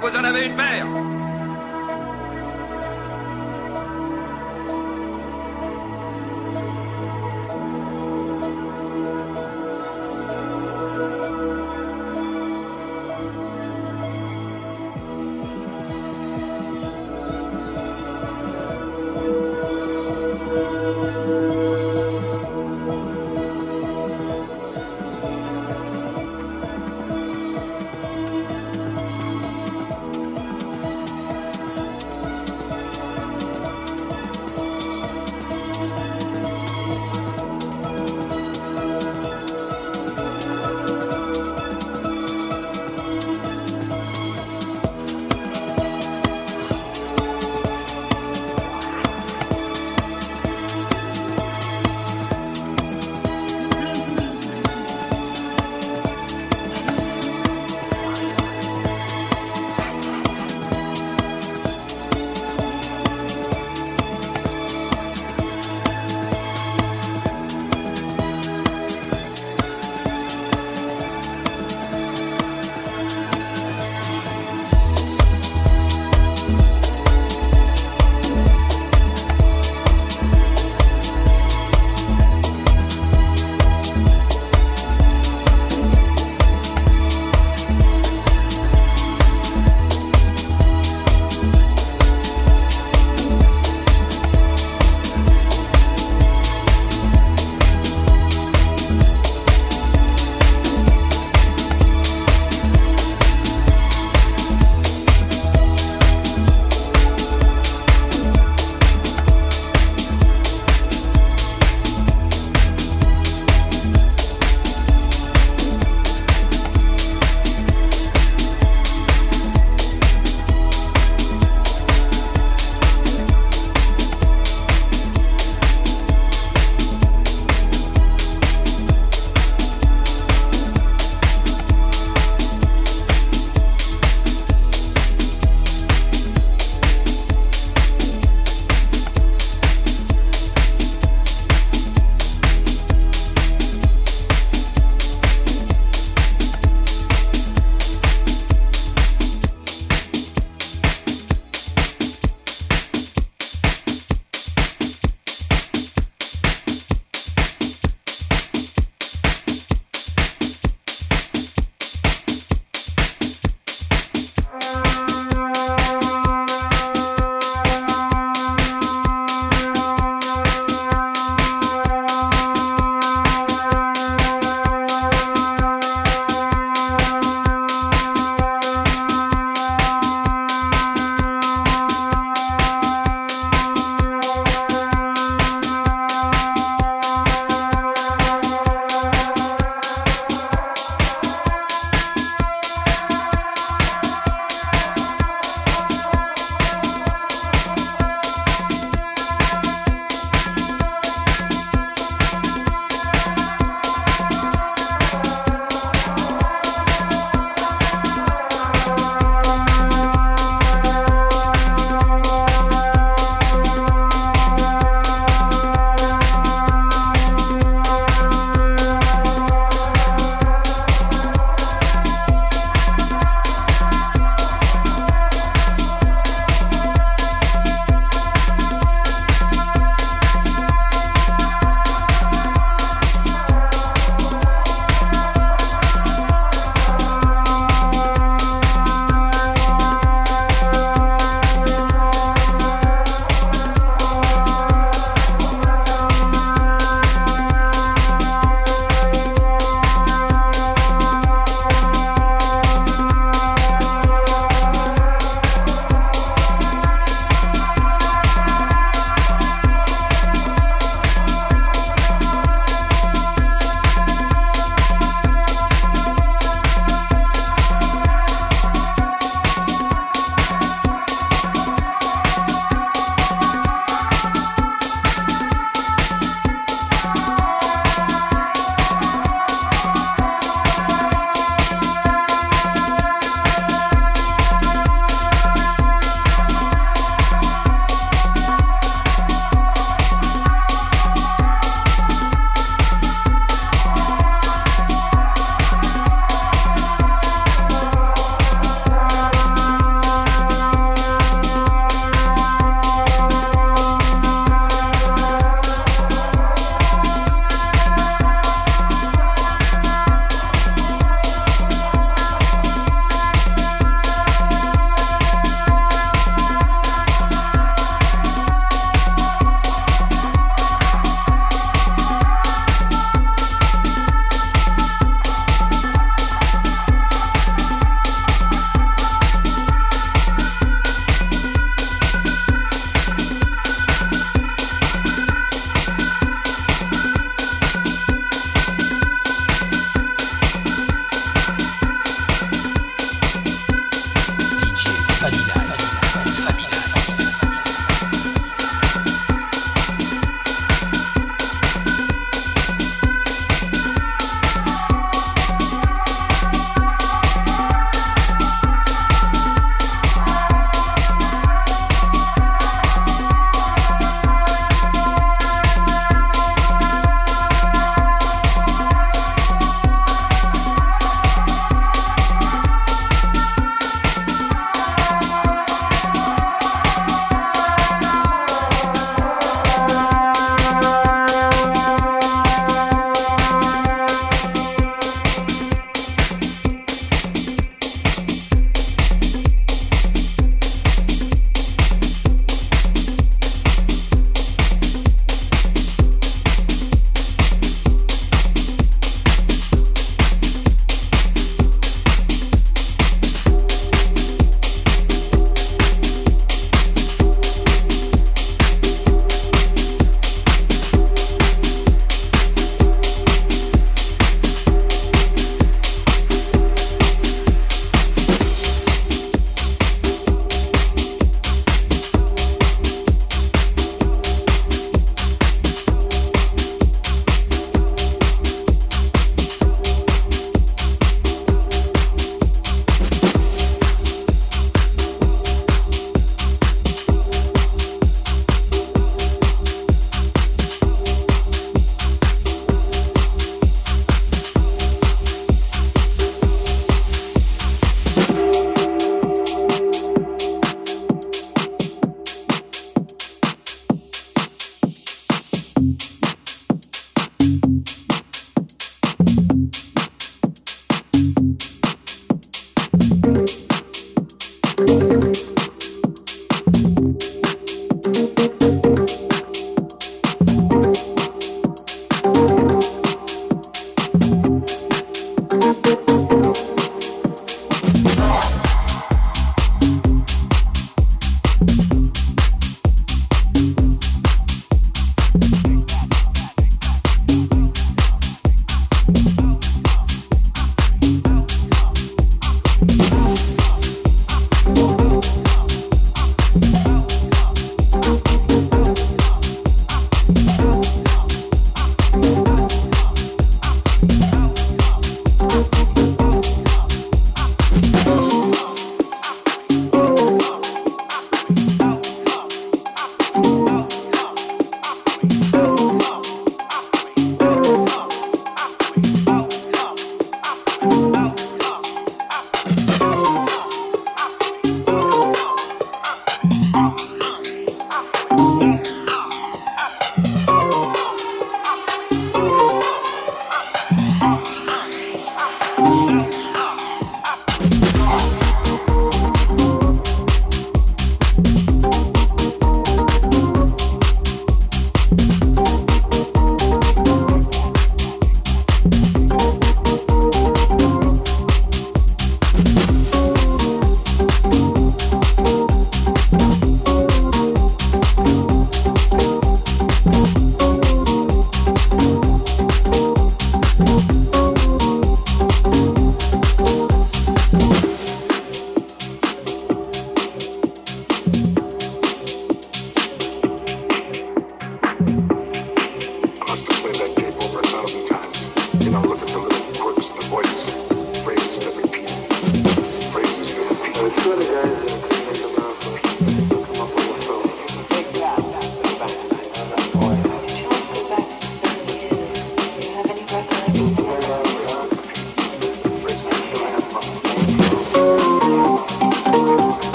vous en avez une paire.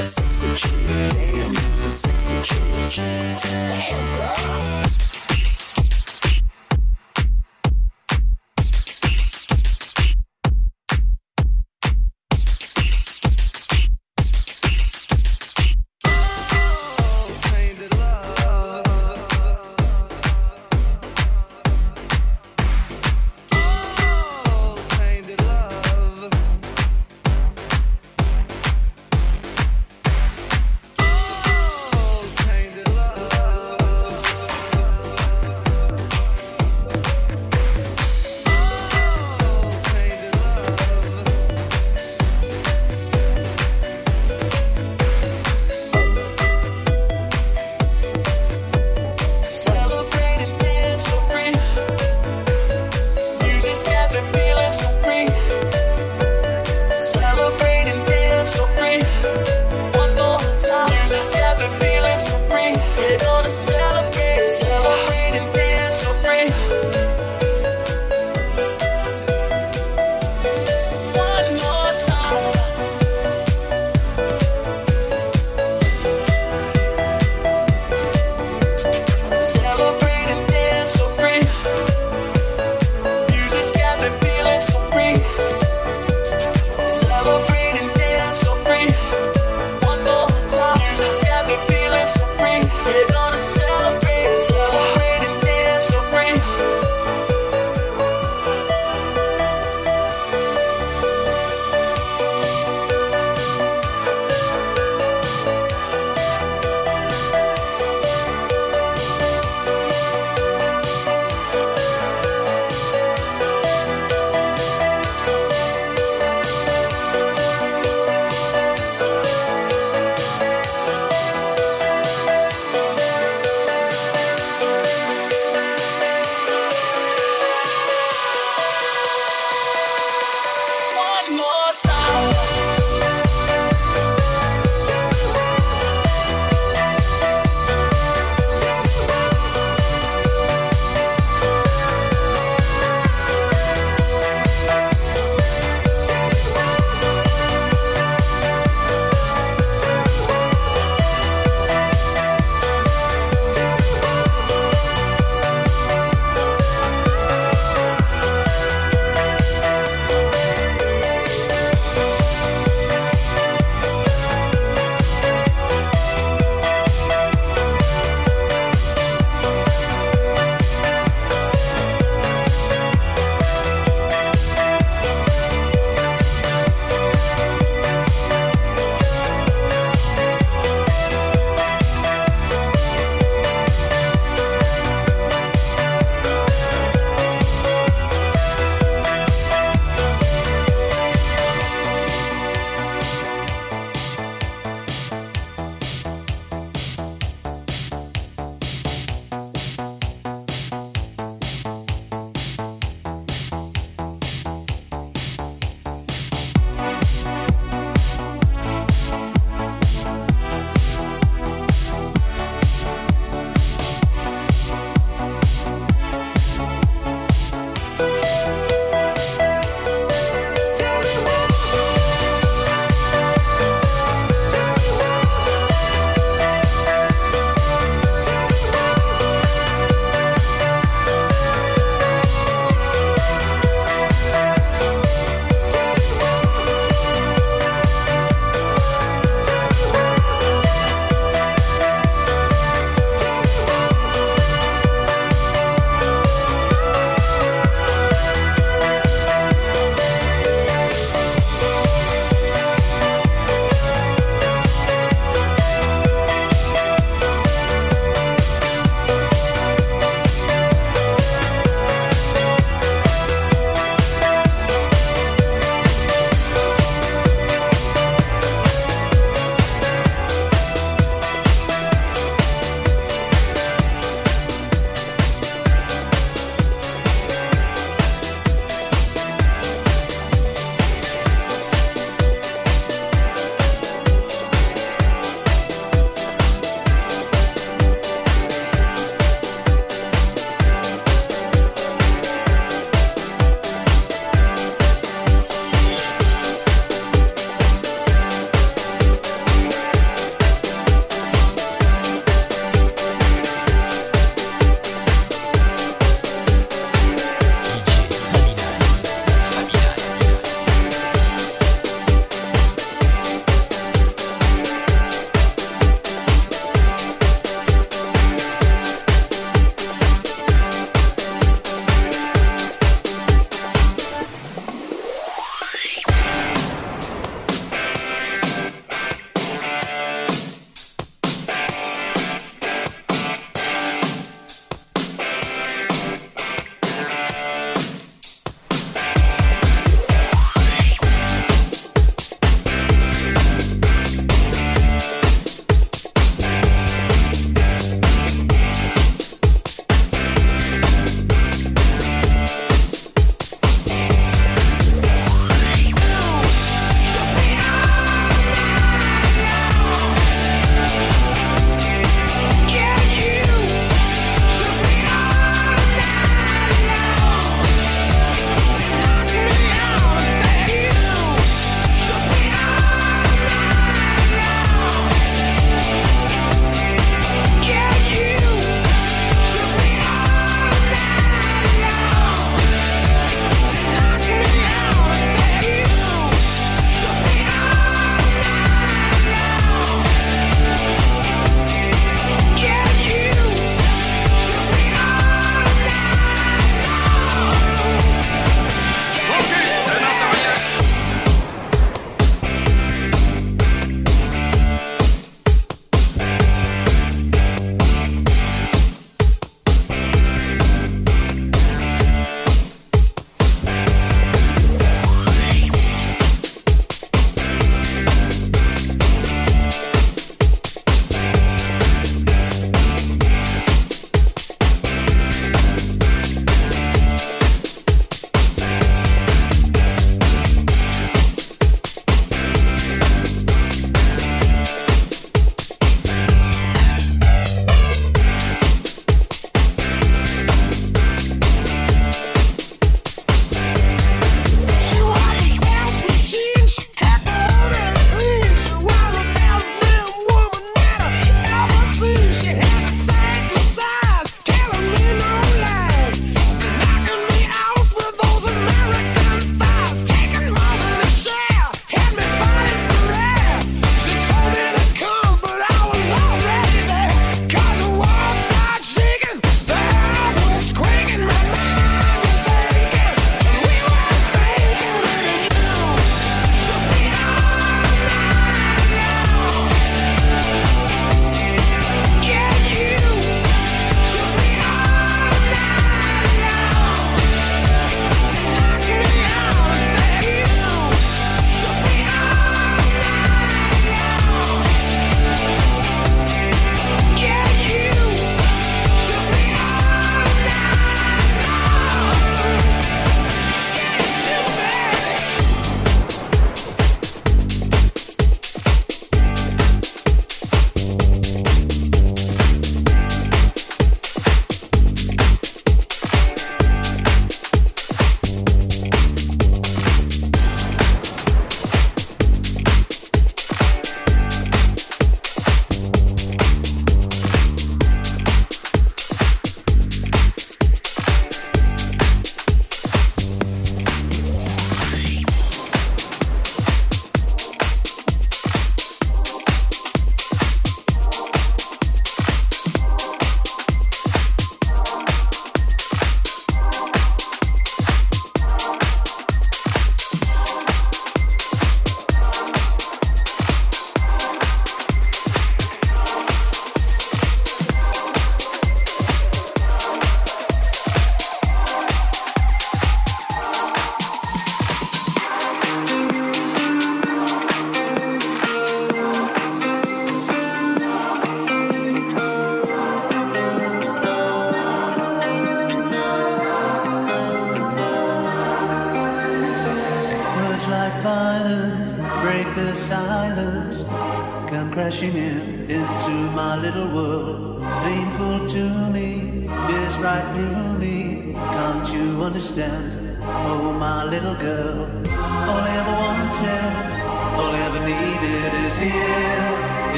Sexy chick. Damn, a sexy chick. Damn, girl.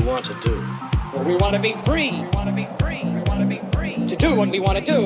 you want to do. Well, we want to be free. We want to be free. We want to be free. To do what we want to do.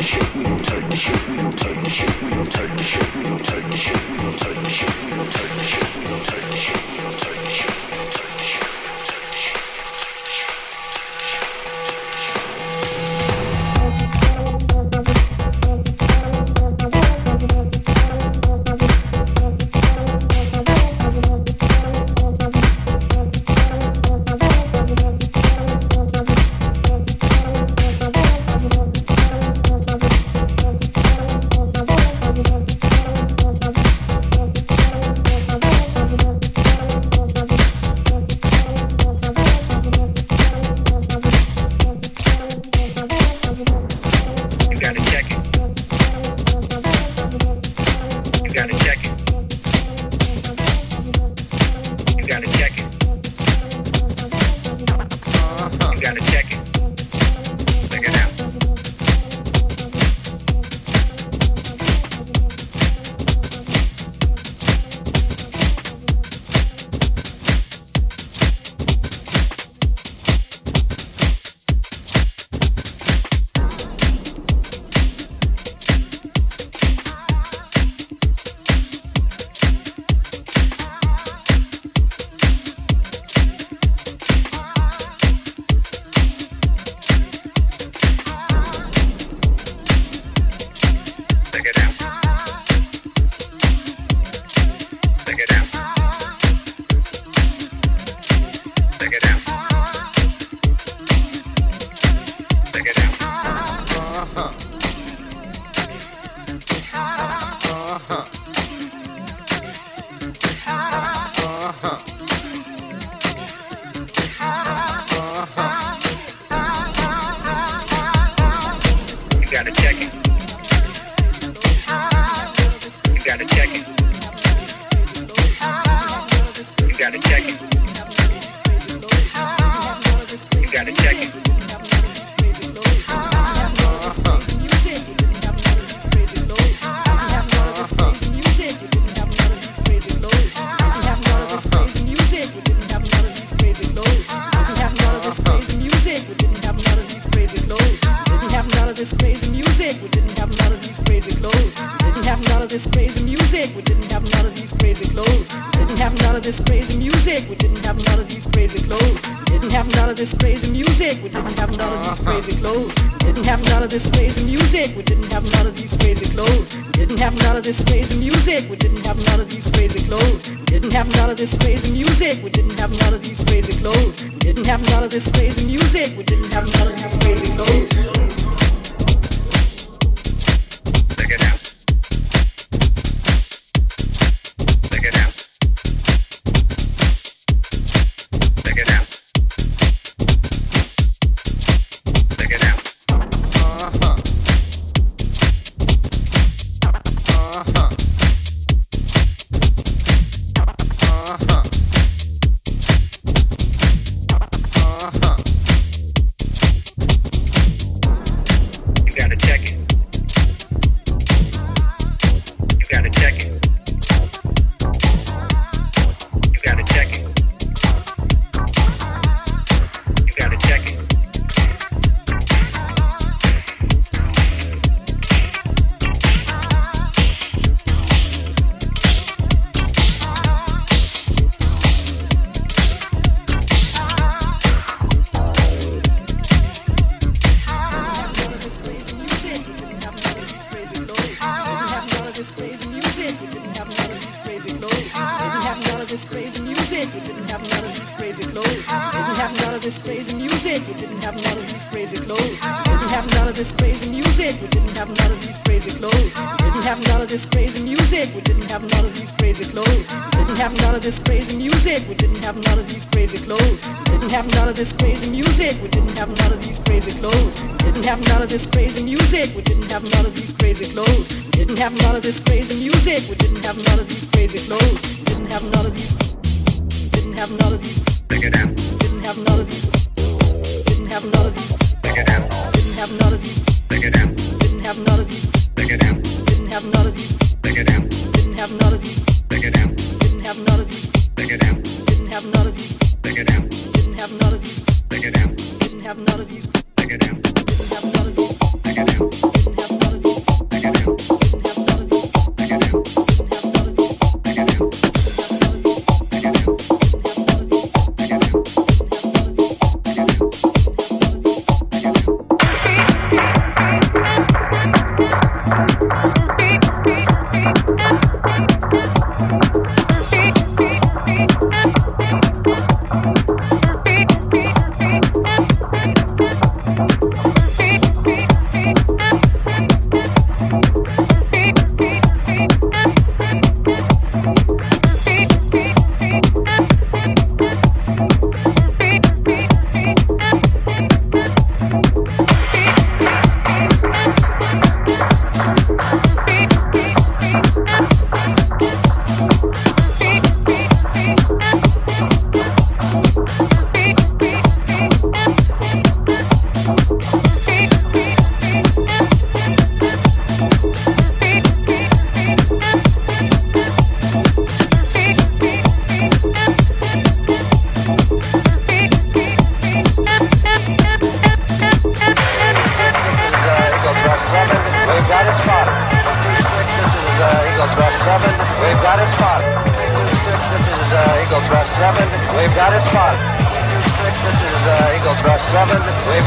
the shit, we will take the shit, we will take the shit, we will take the shit, we will take the shit.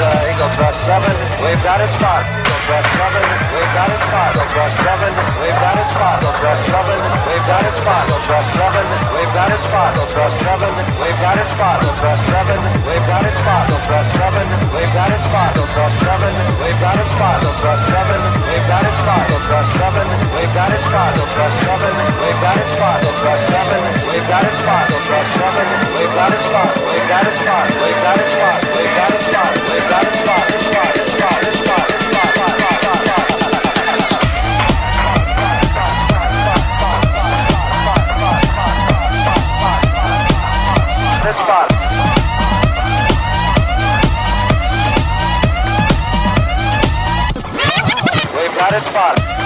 uh, Eagles rush seven. We've got it spot. Eagles rush seven. We've got it spot. Eagles rush seven. We've got it spot. Eagles rush seven. We've got it spot. Eagles rush seven. We've got it spot. Eagles rush seven. We've got it spot. Eagles rush seven. We've got it spot. Eagles rush seven. We've got it spot. Eagles rush seven. We've got it spot. Eagles rush seven. We've got it spot. Eagles rush seven. We've got it spot. Eagles rush seven. We've got it spot. Eagles rush seven. We've got it spot. Eagles rush seven. We've got it spot. We've got it spot. We've got it spot. We've got it spot. We've got it spot spot.